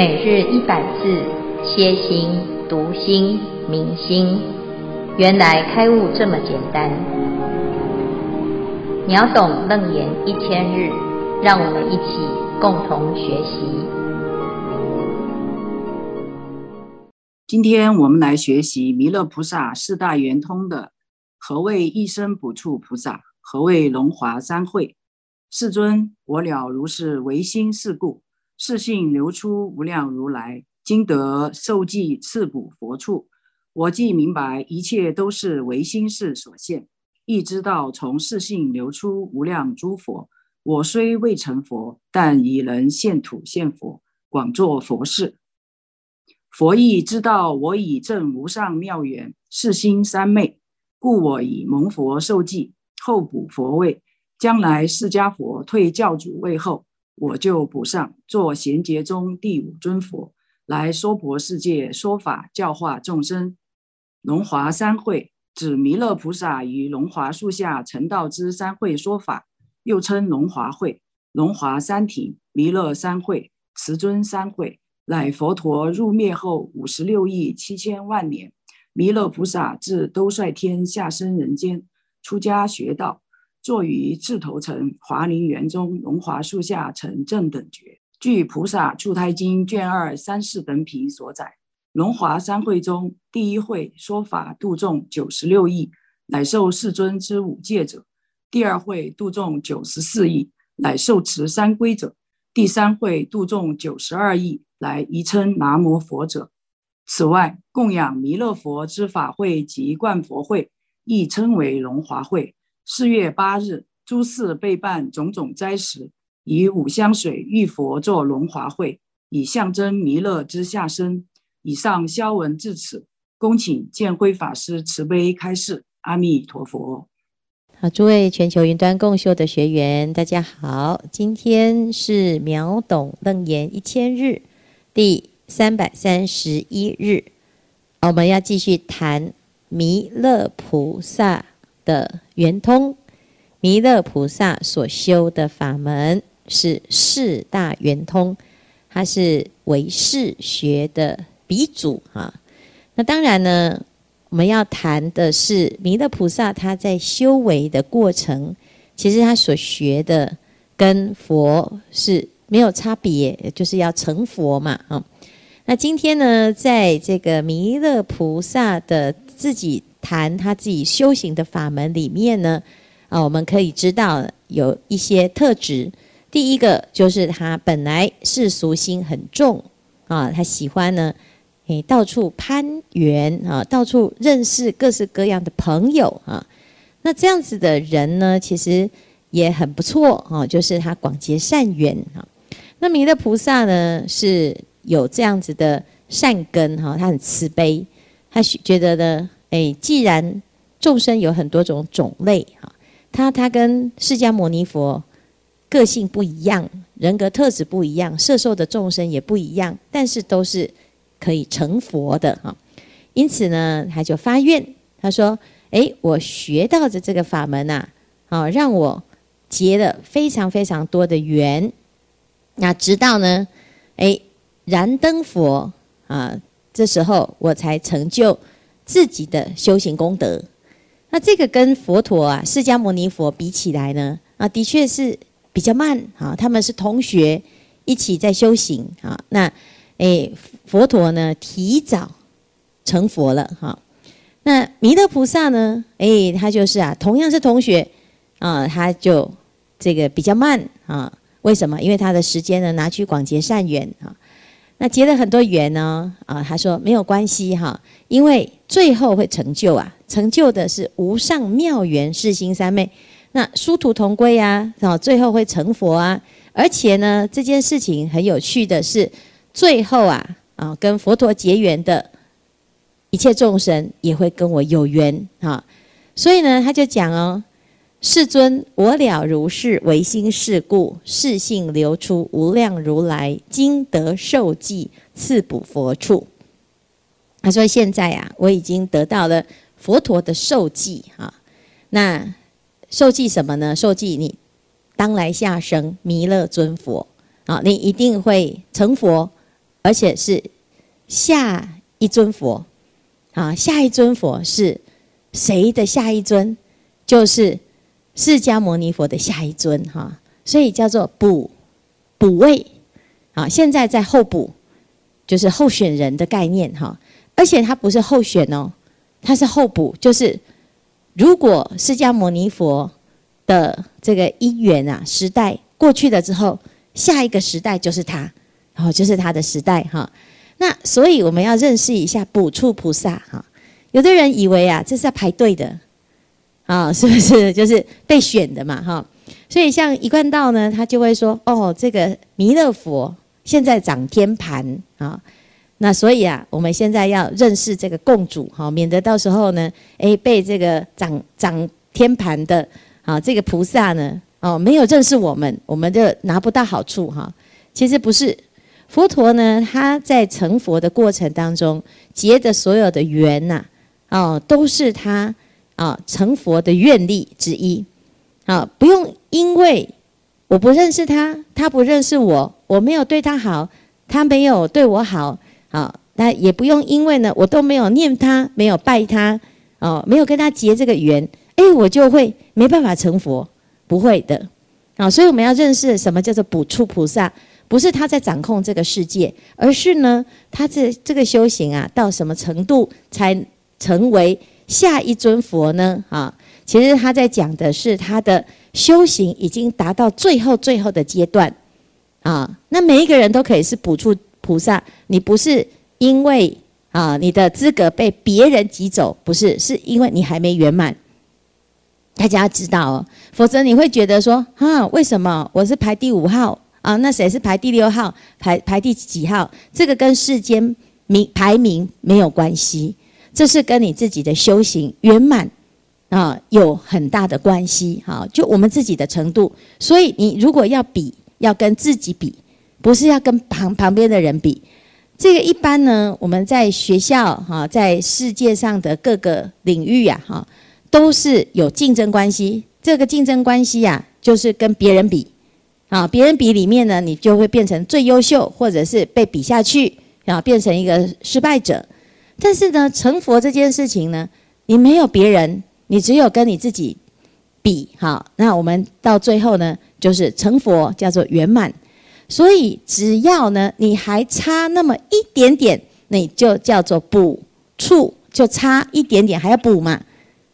每日一百字，歇心、读心、明心，原来开悟这么简单。秒懂楞严一千日，让我们一起共同学习。今天我们来学习弥勒菩萨四大圆通的何谓一生补处菩萨，何谓龙华三会。世尊，我了如是唯心是故。是性流出无量如来，今得受记次补佛处。我既明白一切都是唯心事所现，亦知道从是性流出无量诸佛。我虽未成佛，但已能现土现佛，广作佛事。佛亦知道我已证无上妙缘，是心三昧，故我以蒙佛受记，后补佛位。将来释迦佛退教主位后。我就补上，做贤劫中第五尊佛，来娑婆世界说法教化众生。龙华三会指弥勒菩萨于龙华树下成道之三会说法，又称龙华会、龙华三庭、弥勒三会、慈尊三会，乃佛陀入灭后五十六亿七千万年，弥勒菩萨自兜率天下生人间，出家学道。坐于智头城华林园中龙华树下成正等觉。据《菩萨处胎经》卷二三四等品所载，龙华三会中第一会说法度众九十六亿，乃受世尊之五戒者；第二会度众九十四亿，乃受持三归者；第三会度众九十二亿，来宜称南无佛者。此外，供养弥勒佛之法会及灌佛会，亦称为龙华会。四月八日，诸寺备办种种斋食，以五香水浴佛作龙华会，以象征弥勒之下生。以上消文至此，恭请建辉法师慈悲开示。阿弥陀佛。好，诸位全球云端共修的学员，大家好，今天是秒懂楞严一千日第三百三十一日，我们要继续谈弥勒菩萨的圆通，弥勒菩萨所修的法门是四大圆通，它是唯识学的鼻祖哈。那当然呢，我们要谈的是弥勒菩萨他在修为的过程，其实他所学的跟佛是没有差别，就是要成佛嘛啊。那今天呢，在这个弥勒菩萨的自己。谈他自己修行的法门里面呢，啊，我们可以知道有一些特质。第一个就是他本来世俗心很重啊，他喜欢呢，诶，到处攀缘啊，到处认识各式各样的朋友啊。那这样子的人呢，其实也很不错啊，就是他广结善缘啊。那弥勒菩萨呢，是有这样子的善根哈，他很慈悲，他觉得呢。哎，既然众生有很多种种类哈，他他跟释迦牟尼佛个性不一样，人格特质不一样，摄受的众生也不一样，但是都是可以成佛的哈。因此呢，他就发愿，他说：“哎，我学到的这个法门呐，啊，让我结了非常非常多的缘。那直到呢，哎，燃灯佛啊，这时候我才成就。”自己的修行功德，那这个跟佛陀啊，释迦牟尼佛比起来呢，啊，的确是比较慢啊。他们是同学，一起在修行啊。那，诶，佛陀呢，提早成佛了哈。那弥勒菩萨呢，诶，他就是啊，同样是同学啊，他就这个比较慢啊。为什么？因为他的时间呢，拿去广结善缘啊。那结了很多缘呢，啊，他说没有关系哈，因为最后会成就啊，成就的是无上妙缘，是心三昧，那殊途同归啊，啊，最后会成佛啊，而且呢，这件事情很有趣的是，最后啊，啊，跟佛陀结缘的一切众生也会跟我有缘啊，所以呢，他就讲哦。世尊，我了如是唯心是故，是性流出无量如来，今得受记赐补佛处。他说：“现在啊，我已经得到了佛陀的受记啊。那受记什么呢？受记你当来下生弥勒尊佛啊，你一定会成佛而且是下一尊佛啊，下一尊佛是谁的下一尊？就是释迦牟尼佛的下一尊哈，所以叫做补补位啊。现在在候补，就是候选人的概念哈，而且它不是候选哦，它是候补，就是如果释迦牟尼佛的这个因缘啊时代过去了之后，下一个时代就是他。哦，就是他的时代哈。那所以我们要认识一下补处菩萨哈。有的人以为啊，这是要排队的啊，是不是？就是被选的嘛哈。所以像一贯道呢，他就会说哦，这个弥勒佛现在掌天盘啊。那所以啊，我们现在要认识这个共主哈，免得到时候呢，诶，被这个掌掌天盘的啊这个菩萨呢哦没有认识我们，我们就拿不到好处哈。其实不是。佛陀呢，他在成佛的过程当中结的所有的缘呐，哦，都是他啊成佛的愿力之一。啊，不用因为我不认识他，他不认识我，我没有对他好，他没有对我好，啊，那也不用因为呢，我都没有念他，没有拜他，哦，没有跟他结这个缘，哎，我就会没办法成佛，不会的。啊，所以我们要认识什么叫做补处菩萨。不是他在掌控这个世界，而是呢，他这这个修行啊，到什么程度才成为下一尊佛呢？啊，其实他在讲的是他的修行已经达到最后最后的阶段啊。那每一个人都可以是补处菩萨，你不是因为啊你的资格被别人挤走，不是，是因为你还没圆满。大家要知道哦，否则你会觉得说啊，为什么我是排第五号？啊，那谁是排第六号？排排第几号？这个跟世间名排名没有关系，这是跟你自己的修行圆满啊有很大的关系。哈，就我们自己的程度。所以你如果要比，要跟自己比，不是要跟旁旁边的人比。这个一般呢，我们在学校哈，在世界上的各个领域呀，哈，都是有竞争关系。这个竞争关系呀，就是跟别人比。啊，别人比里面呢，你就会变成最优秀，或者是被比下去，然后变成一个失败者。但是呢，成佛这件事情呢，你没有别人，你只有跟你自己比。好，那我们到最后呢，就是成佛叫做圆满。所以只要呢，你还差那么一点点，你就叫做补处，就差一点点还要补嘛。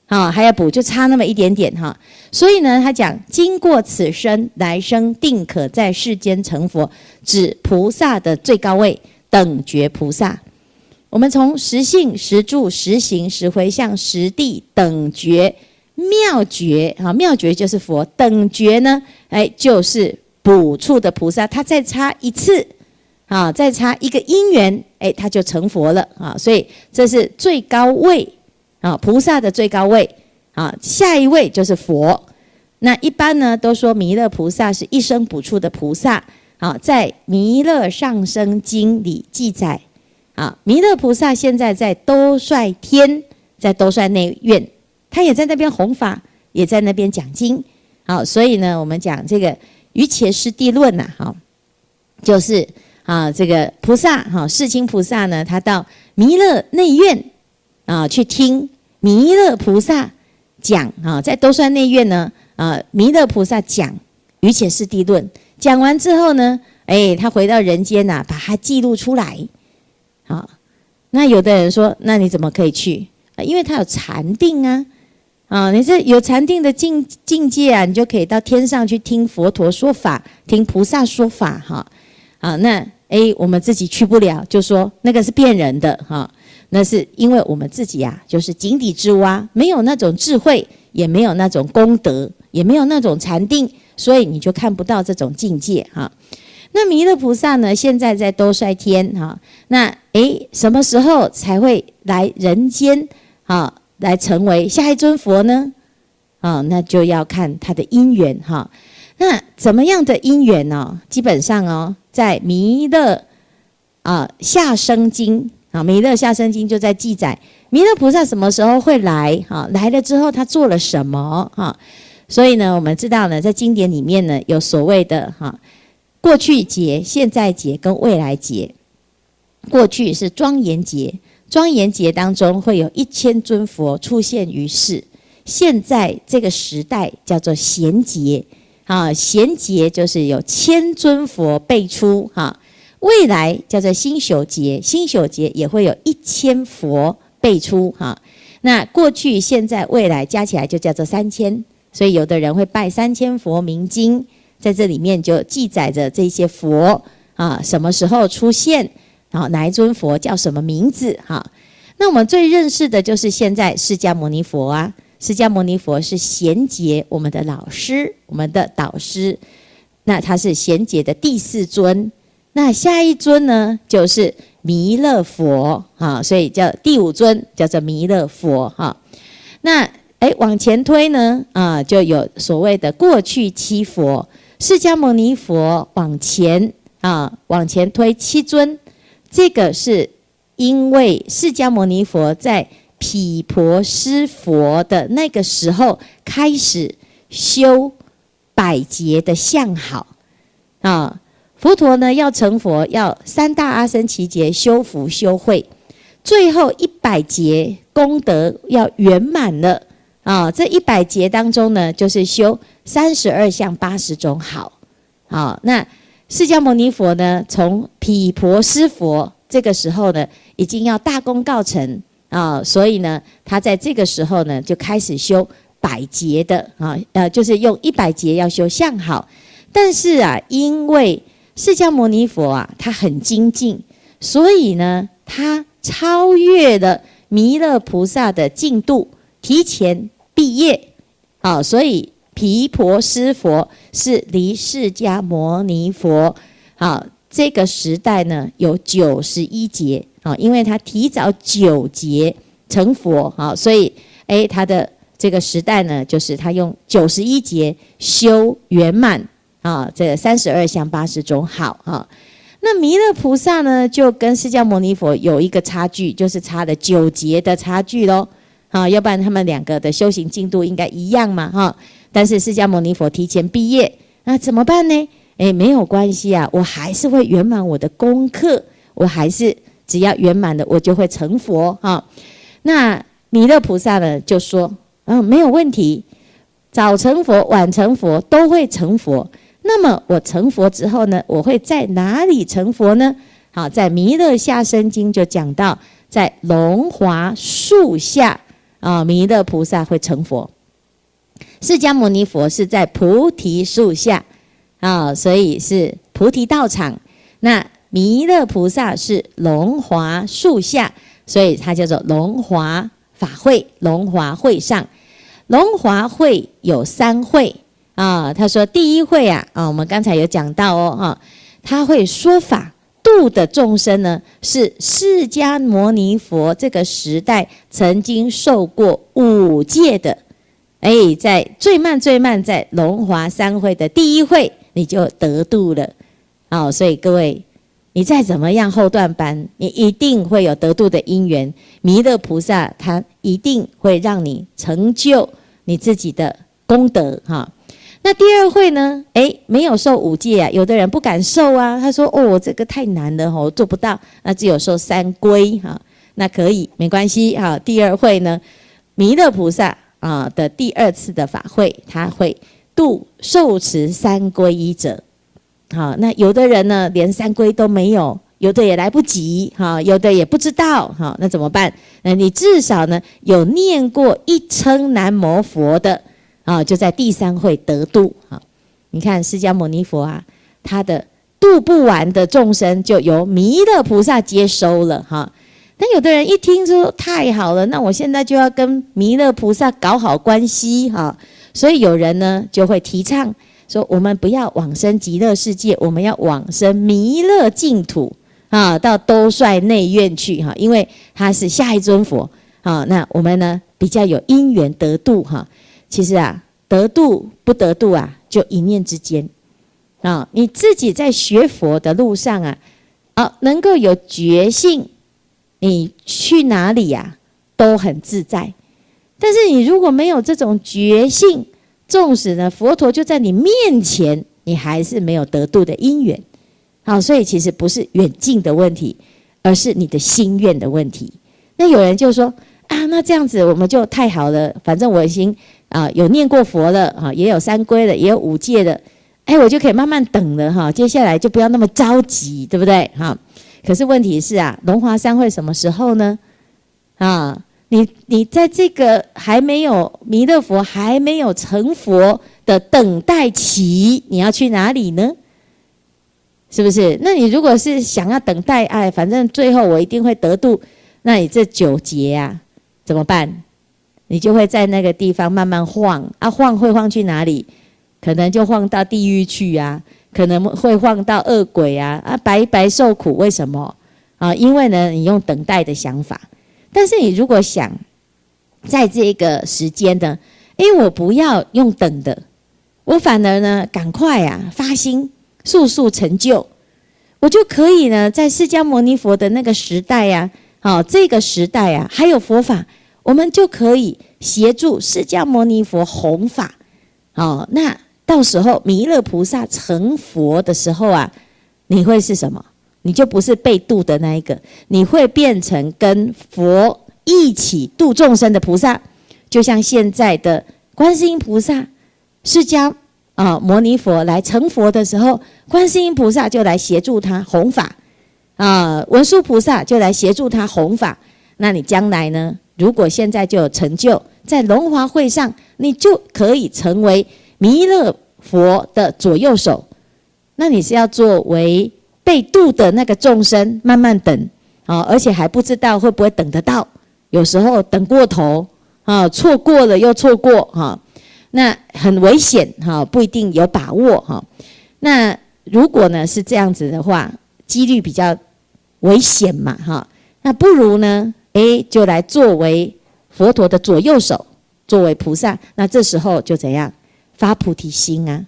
啊，还要补，就差那么一点点哈。所以呢，他讲经过此生，来生定可在世间成佛，指菩萨的最高位等觉菩萨。我们从实性、实住、实行、实回向、实地等觉妙觉啊，妙觉就是佛，等觉呢，哎，就是补处的菩萨。他再差一次啊，再差一个因缘，哎，他就成佛了啊。所以这是最高位。啊，菩萨的最高位啊，下一位就是佛。那一般呢，都说弥勒菩萨是一生补处的菩萨。啊，在《弥勒上生经》里记载，啊，弥勒菩萨现在在兜率天，在兜率内院，他也在那边弘法，也在那边讲经。好，所以呢，我们讲这个《于伽师地论》呐，好，就是啊，这个菩萨哈，世亲菩萨呢，他到弥勒内院啊去听。弥勒菩萨讲啊，在兜率内院呢，啊，弥勒菩萨讲《于伽师地论》，讲完之后呢，哎，他回到人间呐，把它记录出来。好，那有的人说，那你怎么可以去？因为他有禅定啊，啊，你这有禅定的境境界啊，你就可以到天上去听佛陀说法，听菩萨说法，哈，啊，那诶，我们自己去不了，就说那个是骗人的，哈。那是因为我们自己、啊，就是井底之蛙，没有那种智慧，也没有那种功德，也没有那种禅定，所以你就看不到这种境界哈。那弥勒菩萨呢，现在在兜率天哈。那诶，什么时候才会来人间啊？来成为下一尊佛呢？啊，那就要看他的因缘哈。那怎么样的因缘呢？基本上哦，在弥勒啊下生经。啊，弥勒下生经就在记载弥勒菩萨什么时候会来？哈，来了之后他做了什么？哈，所以呢，我们知道呢，在经典里面呢，有所谓的哈过去节、现在节跟未来节。过去是庄严节，庄严节当中会有一千尊佛出现于世。现在这个时代叫做贤劫，啊，贤劫就是有千尊佛辈出，哈。未来叫做星宿劫，星宿劫也会有一千佛辈出，哈。那过去、现在、未来加起来就叫做三千，所以有的人会拜三千佛明经，在这里面就记载着这些佛啊，什么时候出现，然后哪一尊佛叫什么名字，哈。那我们最认识的就是现在释迦牟尼佛啊。释迦牟尼佛是贤杰，我们的老师，我们的导师。那他是贤杰的第四尊。那下一尊呢，就是弥勒佛啊，所以叫第五尊，叫做弥勒佛哈。那哎，往前推呢啊，就有所谓的过去七佛。释迦牟尼佛往前啊，往前推七尊，这个是因为释迦牟尼佛在。毗婆尸佛的那个时候开始修百劫的相好啊，佛陀呢要成佛，要三大阿僧祇劫修福修慧，最后一百劫功德要圆满了啊！这一百劫当中呢，就是修三十二相八十种好啊。那释迦牟尼佛呢，从毗婆尸佛这个时候呢，已经要大功告成。啊，所以呢，他在这个时候呢，就开始修百劫的啊，呃，就是用一百劫要修相好。但是啊，因为释迦牟尼佛啊，他很精进，所以呢，他超越了弥勒菩萨的进度，提前毕业。啊，所以毗婆尸佛是离释迦牟尼佛啊这个时代呢，有九十一劫。啊，因为他提早九劫成佛，好，所以诶，他的这个时代呢，就是他用九十一劫修圆满啊，这三十二相八十种好啊。那弥勒菩萨呢，就跟释迦牟尼佛有一个差距，就是差了九劫的差距喽。啊，要不然他们两个的修行进度应该一样嘛，哈。但是释迦牟尼佛提前毕业，那怎么办呢？诶，没有关系啊，我还是会圆满我的功课，我还是。只要圆满了，我就会成佛哈。那弥勒菩萨呢，就说：“嗯，没有问题，早成佛、晚成佛都会成佛。那么我成佛之后呢，我会在哪里成佛呢？好，在《弥勒下生经》就讲到，在龙华树下啊，弥勒菩萨会成佛。释迦牟尼佛是在菩提树下啊，所以是菩提道场。那弥勒菩萨是龙华树下，所以它叫做龙华法会。龙华会上，龙华会有三会啊。他说第一会啊，啊，我们刚才有讲到哦，哈，他会说法度的众生呢，是释迦牟尼佛这个时代曾经受过五戒的，哎，在最慢最慢在龙华三会的第一会，你就得度了，啊，所以各位。你再怎么样后段班，你一定会有得度的因缘。弥勒菩萨他一定会让你成就你自己的功德哈。那第二会呢？诶，没有受五戒啊，有的人不敢受啊。他说：“哦，这个太难了，我做不到。”那只有受三皈哈，那可以没关系哈。第二会呢，弥勒菩萨啊的第二次的法会，他会度受持三皈依者。好，那有的人呢，连三皈都没有，有的也来不及，哈，有的也不知道，哈，那怎么办？那你至少呢，有念过一称南无佛的，啊，就在第三会得度，哈。你看释迦牟尼佛啊，他的度不完的众生，就由弥勒菩萨接收了，哈。那有的人一听说太好了，那我现在就要跟弥勒菩萨搞好关系，哈。所以有人呢就会提倡。说我们不要往生极乐世界，我们要往生弥勒净土啊，到兜率内院去哈，因为他是下一尊佛啊。那我们呢比较有因缘得度哈。其实啊，得度不得度啊，就一念之间啊。你自己在学佛的路上啊，啊，能够有觉性，你去哪里呀都很自在。但是你如果没有这种觉性，纵使呢，佛陀就在你面前，你还是没有得度的因缘。好，所以其实不是远近的问题，而是你的心愿的问题。那有人就说啊，那这样子我们就太好了，反正我已经啊有念过佛的啊，也有三皈的，也有五戒的，哎，我就可以慢慢等了哈。接下来就不要那么着急，对不对？哈。可是问题是啊，龙华三会什么时候呢？啊，你你在这个还没有弥勒佛还没有成佛的等待期，你要去哪里呢？是不是？那你如果是想要等待，哎，反正最后我一定会得度，那你这九劫啊，怎么办？你就会在那个地方慢慢晃啊，晃会晃去哪里？可能就晃到地狱去啊，可能会晃到恶鬼啊，啊，白白受苦。为什么？啊，因为呢，你用等待的想法。但是你如果想在这个时间呢，因为我不要用等的，我反而呢，赶快啊，发心。速速成就，我就可以呢，在释迦牟尼佛的那个时代呀，好，这个时代啊，还有佛法，我们就可以协助释迦牟尼佛弘法，哦，那到时候弥勒菩萨成佛的时候啊，你会是什么？你就不是被度的那一个，你会变成跟佛一起度众生的菩萨，就像现在的观世音菩萨、释迦。啊，牟尼佛来成佛的时候，观世音菩萨就来协助他弘法，啊，文殊菩萨就来协助他弘法。那你将来呢？如果现在就有成就，在龙华会上，你就可以成为弥勒佛的左右手。那你是要作为被度的那个众生，慢慢等啊，而且还不知道会不会等得到。有时候等过头啊，错过了又错过哈。那很危险哈，不一定有把握哈。那如果呢是这样子的话，几率比较危险嘛哈。那不如呢，哎，就来作为佛陀的左右手，作为菩萨。那这时候就怎样发菩提心啊？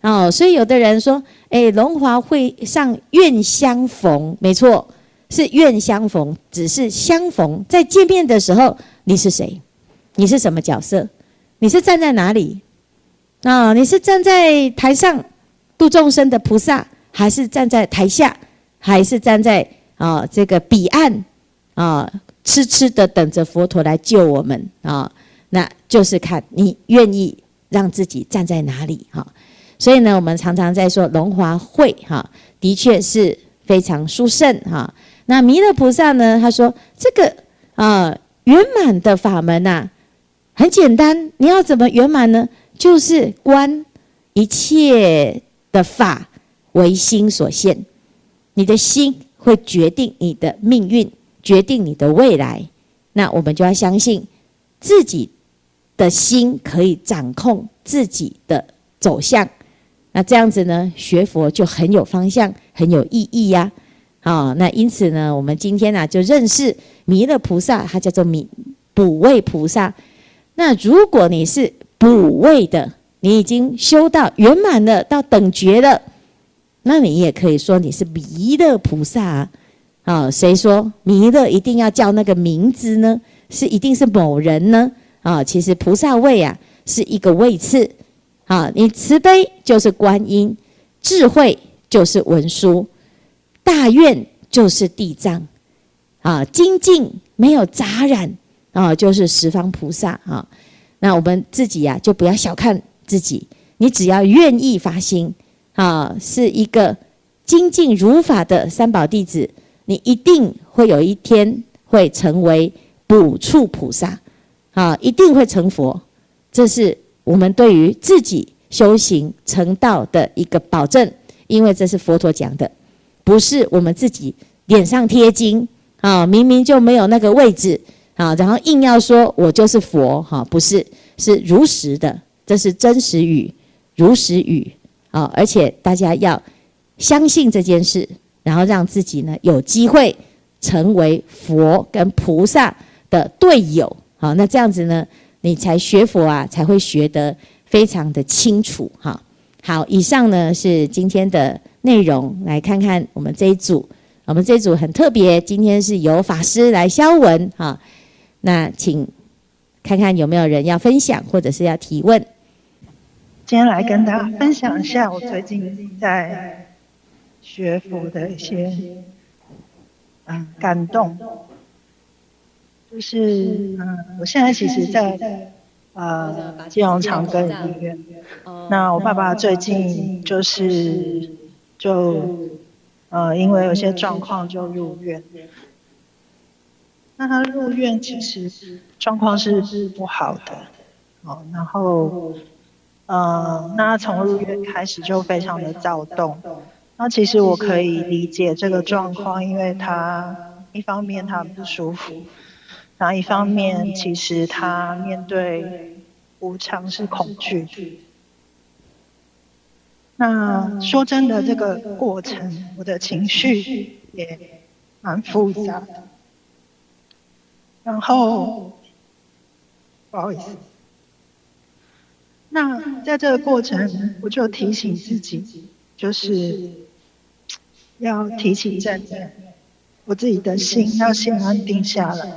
哦，所以有的人说，哎，龙华会上愿相逢，没错，是愿相逢，只是相逢在见面的时候，你是谁？你是什么角色？你是站在哪里？啊，你是站在台上度众生的菩萨，还是站在台下，还是站在啊这个彼岸啊，痴痴的等着佛陀来救我们啊？那就是看你愿意让自己站在哪里哈。所以呢，我们常常在说龙华会哈，的确是非常殊胜哈。那弥勒菩萨呢，他说这个啊圆满的法门呐。很简单，你要怎么圆满呢？就是观一切的法为心所现，你的心会决定你的命运，决定你的未来。那我们就要相信自己的心可以掌控自己的走向。那这样子呢，学佛就很有方向，很有意义呀。好，那因此呢，我们今天呢、啊、就认识弥勒菩萨，他叫做弥补位菩萨。那如果你是补位的，你已经修到圆满了，到等觉了，那你也可以说你是弥勒菩萨啊。啊，谁说弥勒一定要叫那个名字呢？是一定是某人呢？啊，其实菩萨位啊是一个位次。啊，你慈悲就是观音，智慧就是文殊，大愿就是地藏，啊，精进没有杂染。啊，就是十方菩萨啊。那我们自己呀、啊，就不要小看自己。你只要愿意发心啊，是一个精进如法的三宝弟子，你一定会有一天会成为补处菩萨啊，一定会成佛。这是我们对于自己修行成道的一个保证，因为这是佛陀讲的，不是我们自己脸上贴金啊，明明就没有那个位置。啊，然后硬要说我就是佛哈，不是，是如实的，这是真实语，如实语啊！而且大家要相信这件事，然后让自己呢有机会成为佛跟菩萨的队友。好，那这样子呢，你才学佛啊，才会学得非常的清楚哈。好，以上呢是今天的内容，来看看我们这一组，我们这一组很特别，今天是由法师来消文哈。那请看看有没有人要分享，或者是要提问。今天来跟大家分享一下我最近在学佛的一些嗯感动，就是嗯，我现在其实在，在呃金融长庚医院，那我爸爸最近就是就呃因为有些状况就入院，那他入院其实状况是不好的，哦，然后。呃，那从入院开始就非常的躁动。那其实我可以理解这个状况，因为他一方面他不舒服，然后一方面其实他面对无常是恐惧。那说真的，这个过程我的情绪也蛮复杂的。然后，不好意思。那在这个过程，我就提醒自己，就是要提起正念，我自己的心要先安定下来。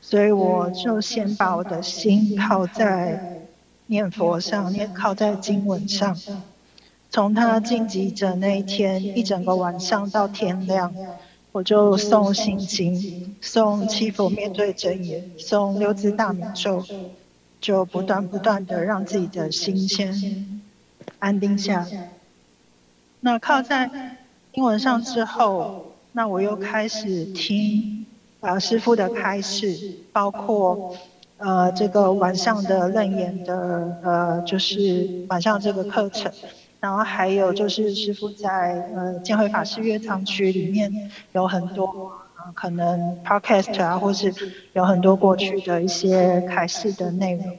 所以我就先把我的心靠在念佛上，念靠在经文上。从他晋级者那一天，一整个晚上到天亮，我就诵心经，诵七佛灭罪真言，诵六字大明咒。就不断不断的让自己的心先安定下来。那靠在英文上之后，那我又开始听啊师傅的开示，包括呃这个晚上的楞严的呃就是晚上这个课程，然后还有就是师傅在呃建辉法师乐堂区里面有很多。可能 podcast 啊，或是有很多过去的一些开示的内容，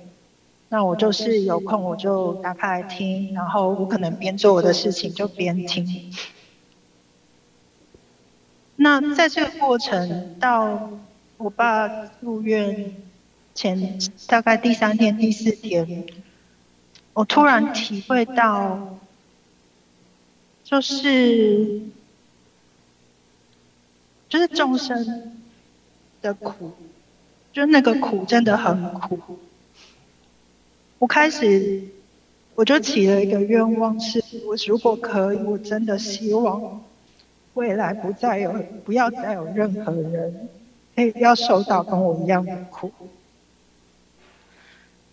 那我就是有空我就打开来听，然后我可能边做我的事情就边听。那在这个过程到我爸入院前大概第三天第四天，我突然体会到，就是。就是众生的苦，就是那个苦真的很苦。我开始，我就起了一个愿望，是我如果可以，我真的希望未来不再有，不要再有任何人，可以要受到跟我一样的苦。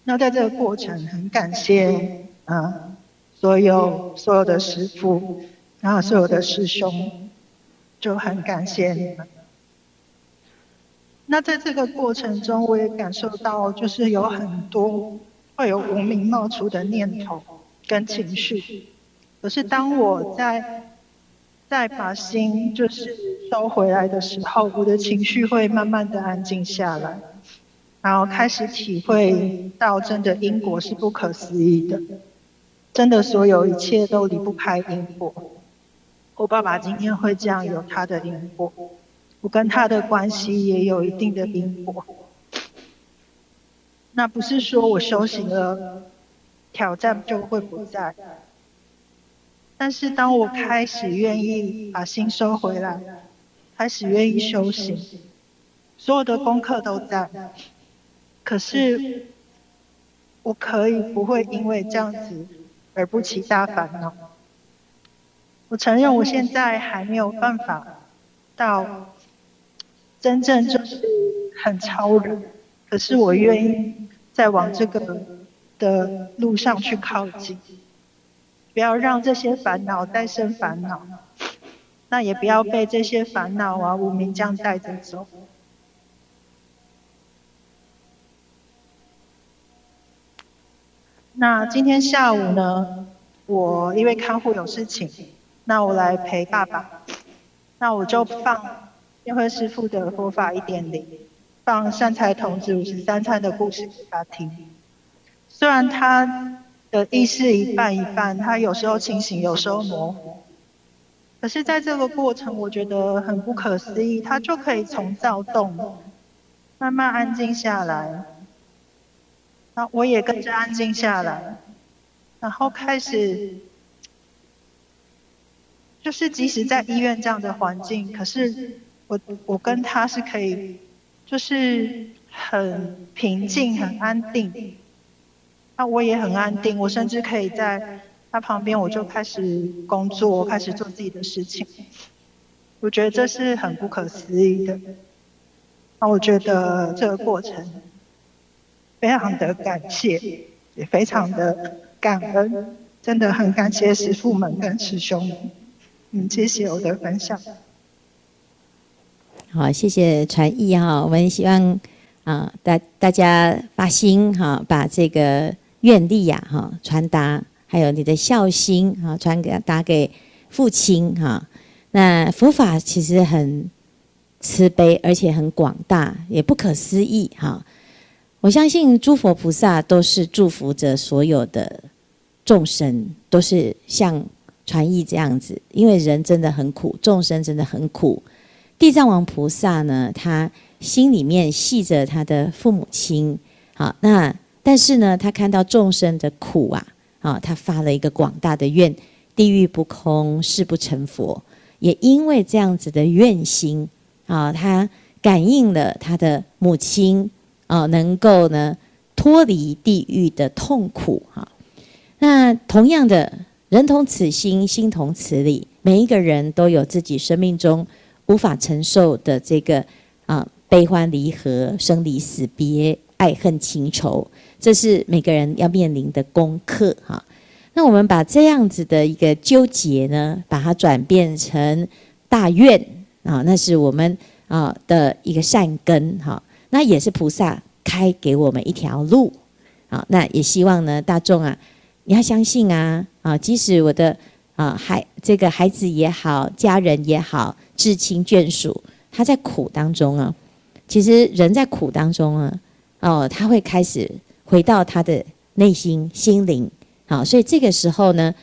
那在这个过程，很感谢啊，所有所有的师父，然后所有的师兄。就很感谢你们。那在这个过程中，我也感受到，就是有很多会有无名冒出的念头跟情绪。可是当我在再把心就是收回来的时候，我的情绪会慢慢的安静下来，然后开始体会到真的因果是不可思议的，真的所有一切都离不开因果。我爸爸今天会这样，有他的因果，我跟他的关系也有一定的因果。那不是说我修行了，挑战就会不在。但是当我开始愿意把心收回来，开始愿意修行，所有的功课都在。可是我可以不会因为这样子而不起大烦恼。我承认我现在还没有办法到真正就是很超人，可是我愿意再往这个的路上去靠近，不要让这些烦恼再生烦恼，那也不要被这些烦恼啊无明将带着走。那今天下午呢，我因为看护有事情。那我来陪爸爸，那我就放天辉师父的佛法一点零，放善财童子五十三参的故事给他听。虽然他的意识一半一半，他有时候清醒，有时候模糊，可是在这个过程，我觉得很不可思议，他就可以从躁动慢慢安静下来，那我也跟着安静下来，然后开始。就是即使在医院这样的环境，可是我我跟他是可以，就是很平静、很安定。那我也很安定，我甚至可以在他旁边，我就开始工作，开始做自己的事情。我觉得这是很不可思议的。那我觉得这个过程非常的感谢，也非常的感恩，真的很感谢师父们跟师兄们。嗯，谢谢我的分享。好，谢谢传艺哈。我们希望啊，大大家发心哈，把这个愿力呀哈传达，还有你的孝心哈传给打给父亲哈。那佛法其实很慈悲，而且很广大，也不可思议哈。我相信诸佛菩萨都是祝福着所有的众生，都是像传译这样子，因为人真的很苦，众生真的很苦。地藏王菩萨呢，他心里面系着他的父母亲，好，那但是呢，他看到众生的苦啊，啊，他发了一个广大的愿：地狱不空，誓不成佛。也因为这样子的愿心啊，他感应了他的母亲啊，能够呢脱离地狱的痛苦哈。那同样的，人同此心，心同此理，每一个人都有自己生命中无法承受的这个啊悲欢离合、生离死别、爱恨情仇，这是每个人要面临的功课哈。那我们把这样子的一个纠结呢，把它转变成大愿啊，那是我们啊的一个善根哈。那也是菩萨开给我们一条路啊。那也希望呢，大众啊，你要相信啊啊，即使我的啊孩这个孩子也好，家人也好，至亲眷属，他在苦当中啊，其实人在苦当中啊，哦，他会开始回到他的内心心灵。好，所以这个时候呢，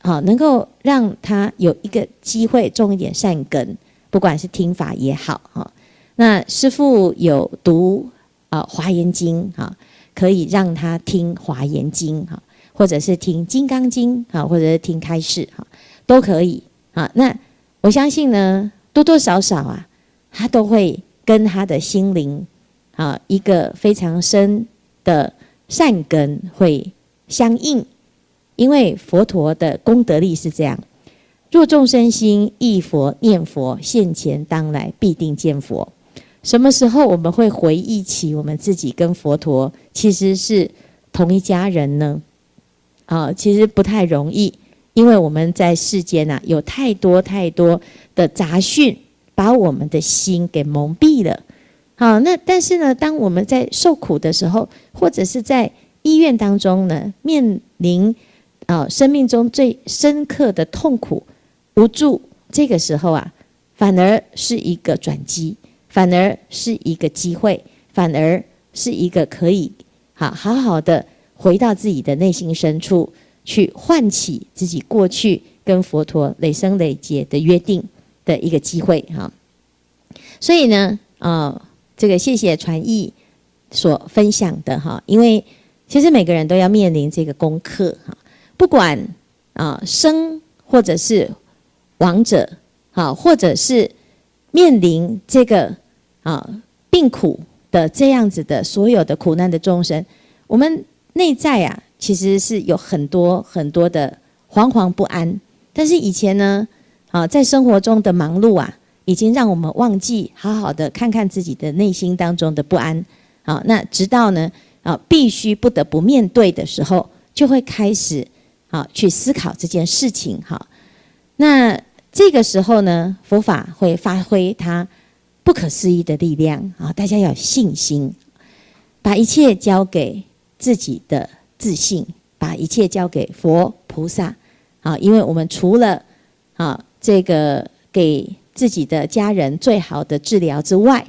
好，能够让他有一个机会种一点善根，不管是听法也好，哈。那师父有读啊《华严经》哈，可以让他听《华严经》哈，或者是听《金刚经》哈，或者是听开示哈，都可以啊。那我相信呢，多多少少啊，他都会跟他的心灵啊一个非常深的善根会相应。因为佛陀的功德力是这样：若众生心忆佛念佛，现前当来必定见佛。什么时候我们会回忆起我们自己跟佛陀其实是同一家人呢？啊，其实不太容易，因为我们在世间呐，有太多太多的杂讯，把我们的心给蒙蔽了。好，那但是呢，当我们在受苦的时候，或者是在医院当中呢，面临啊，生命中最深刻的痛苦、无助，这个时候啊，反而是一个转机，反而是一个机会，反而是一个可以好好好的回到自己的内心深处，去唤起自己过去跟佛陀累生累劫的约定的一个机会哈。所以呢，啊，这个谢谢传译所分享的哈，因为其实每个人都要面临这个功课哈。不管啊生或者是亡者，啊，或者是面临这个啊病苦的这样子的所有的苦难的众生，我们内在啊其实是有很多很多的惶惶不安。但是以前呢，啊在生活中的忙碌啊，已经让我们忘记好好的看看自己的内心当中的不安。好，那直到呢啊必须不得不面对的时候，就会开始。好，去思考这件事情。好，那这个时候呢，佛法会发挥它不可思议的力量啊！大家要有信心，把一切交给自己的自信，把一切交给佛菩萨啊！因为我们除了啊这个给自己的家人最好的治疗之外，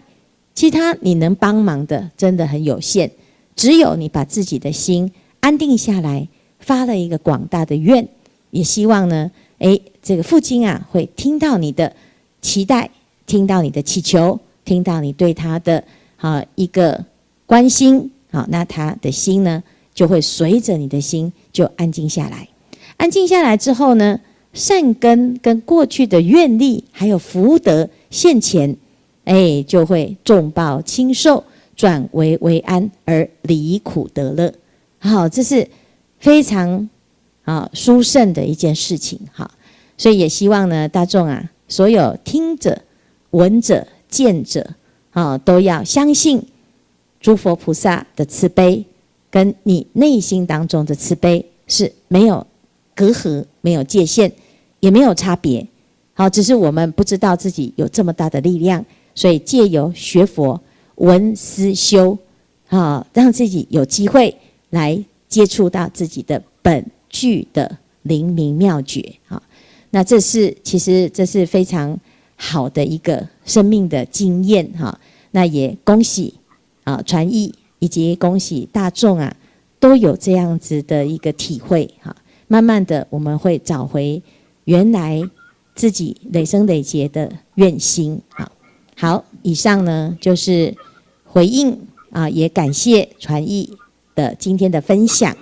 其他你能帮忙的真的很有限。只有你把自己的心安定下来。发了一个广大的愿，也希望呢，诶，这个父亲啊，会听到你的期待，听到你的祈求，听到你对他的啊一个关心，好，那他的心呢，就会随着你的心就安静下来。安静下来之后呢，善根跟过去的愿力还有福德现前，诶，就会重报轻受，转危为安，而离苦得乐。好，这是。非常啊殊胜的一件事情哈，所以也希望呢大众啊所有听者、闻者、见者啊，都要相信诸佛菩萨的慈悲，跟你内心当中的慈悲是没有隔阂、没有界限，也没有差别。好，只是我们不知道自己有这么大的力量，所以借由学佛、闻思修，啊，让自己有机会来接触到自己的本具的灵明妙觉。啊，那这是其实这是非常好的一个生命的经验。哈，那也恭喜啊传译以及恭喜大众啊，都有这样子的一个体会。哈，慢慢的我们会找回原来。自己累生累劫的愿心，啊，好，以上呢就是回应啊，也感谢传译的今天的分享。